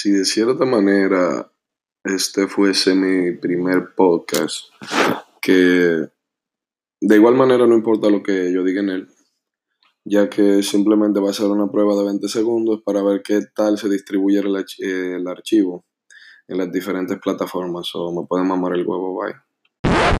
si de cierta manera este fuese mi primer podcast, que de igual manera no importa lo que yo diga en él, ya que simplemente va a ser una prueba de 20 segundos para ver qué tal se distribuye el, archivo en las diferentes plataformas o me pueden mamar el huevo, bye.